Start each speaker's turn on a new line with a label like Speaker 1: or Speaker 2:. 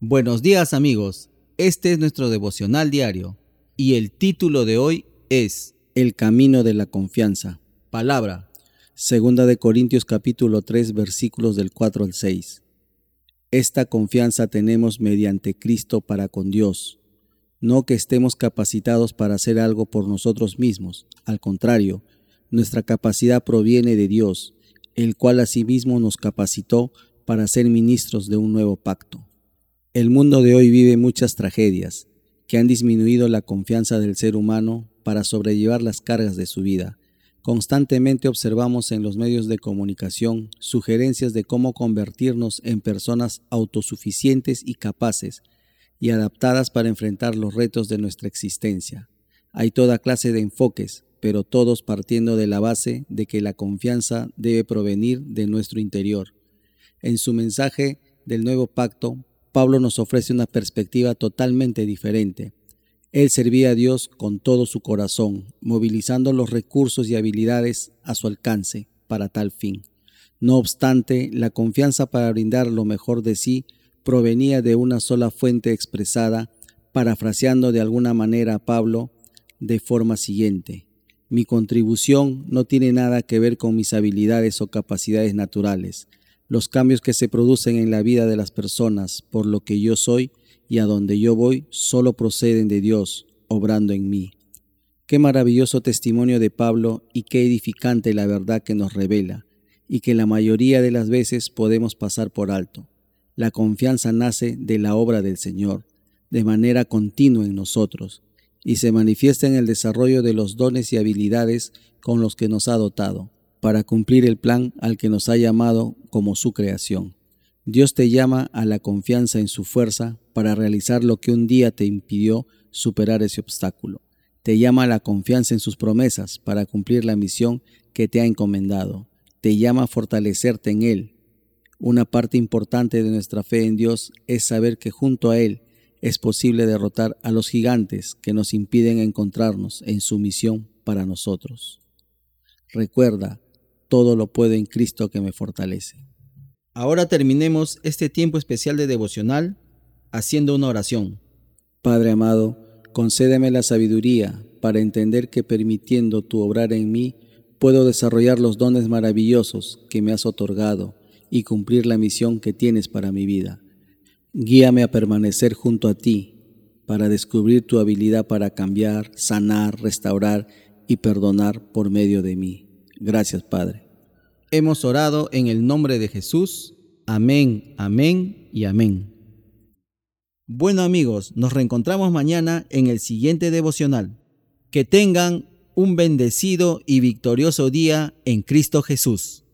Speaker 1: Buenos días amigos, este es nuestro devocional diario y el título de hoy es
Speaker 2: El camino de la confianza.
Speaker 1: Palabra.
Speaker 2: Segunda de Corintios capítulo 3 versículos del 4 al 6. Esta confianza tenemos mediante Cristo para con Dios, no que estemos capacitados para hacer algo por nosotros mismos, al contrario, nuestra capacidad proviene de Dios, el cual asimismo nos capacitó para ser ministros de un nuevo pacto. El mundo de hoy vive muchas tragedias que han disminuido la confianza del ser humano para sobrellevar las cargas de su vida. Constantemente observamos en los medios de comunicación sugerencias de cómo convertirnos en personas autosuficientes y capaces y adaptadas para enfrentar los retos de nuestra existencia. Hay toda clase de enfoques, pero todos partiendo de la base de que la confianza debe provenir de nuestro interior. En su mensaje del nuevo pacto, Pablo nos ofrece una perspectiva totalmente diferente. Él servía a Dios con todo su corazón, movilizando los recursos y habilidades a su alcance para tal fin. No obstante, la confianza para brindar lo mejor de sí provenía de una sola fuente expresada, parafraseando de alguna manera a Pablo de forma siguiente. Mi contribución no tiene nada que ver con mis habilidades o capacidades naturales. Los cambios que se producen en la vida de las personas por lo que yo soy y a donde yo voy solo proceden de Dios, obrando en mí. Qué maravilloso testimonio de Pablo y qué edificante la verdad que nos revela, y que la mayoría de las veces podemos pasar por alto. La confianza nace de la obra del Señor, de manera continua en nosotros, y se manifiesta en el desarrollo de los dones y habilidades con los que nos ha dotado para cumplir el plan al que nos ha llamado como su creación. Dios te llama a la confianza en su fuerza para realizar lo que un día te impidió superar ese obstáculo. Te llama a la confianza en sus promesas para cumplir la misión que te ha encomendado. Te llama a fortalecerte en Él. Una parte importante de nuestra fe en Dios es saber que junto a Él es posible derrotar a los gigantes que nos impiden encontrarnos en su misión para nosotros. Recuerda, todo lo puedo en Cristo que me fortalece.
Speaker 1: Ahora terminemos este tiempo especial de devocional haciendo una oración.
Speaker 2: Padre amado, concédeme la sabiduría para entender que permitiendo tu obrar en mí, puedo desarrollar los dones maravillosos que me has otorgado y cumplir la misión que tienes para mi vida. Guíame a permanecer junto a ti para descubrir tu habilidad para cambiar, sanar, restaurar y perdonar por medio de mí. Gracias, Padre.
Speaker 1: Hemos orado en el nombre de Jesús. Amén, amén y amén. Bueno amigos, nos reencontramos mañana en el siguiente devocional. Que tengan un bendecido y victorioso día en Cristo Jesús.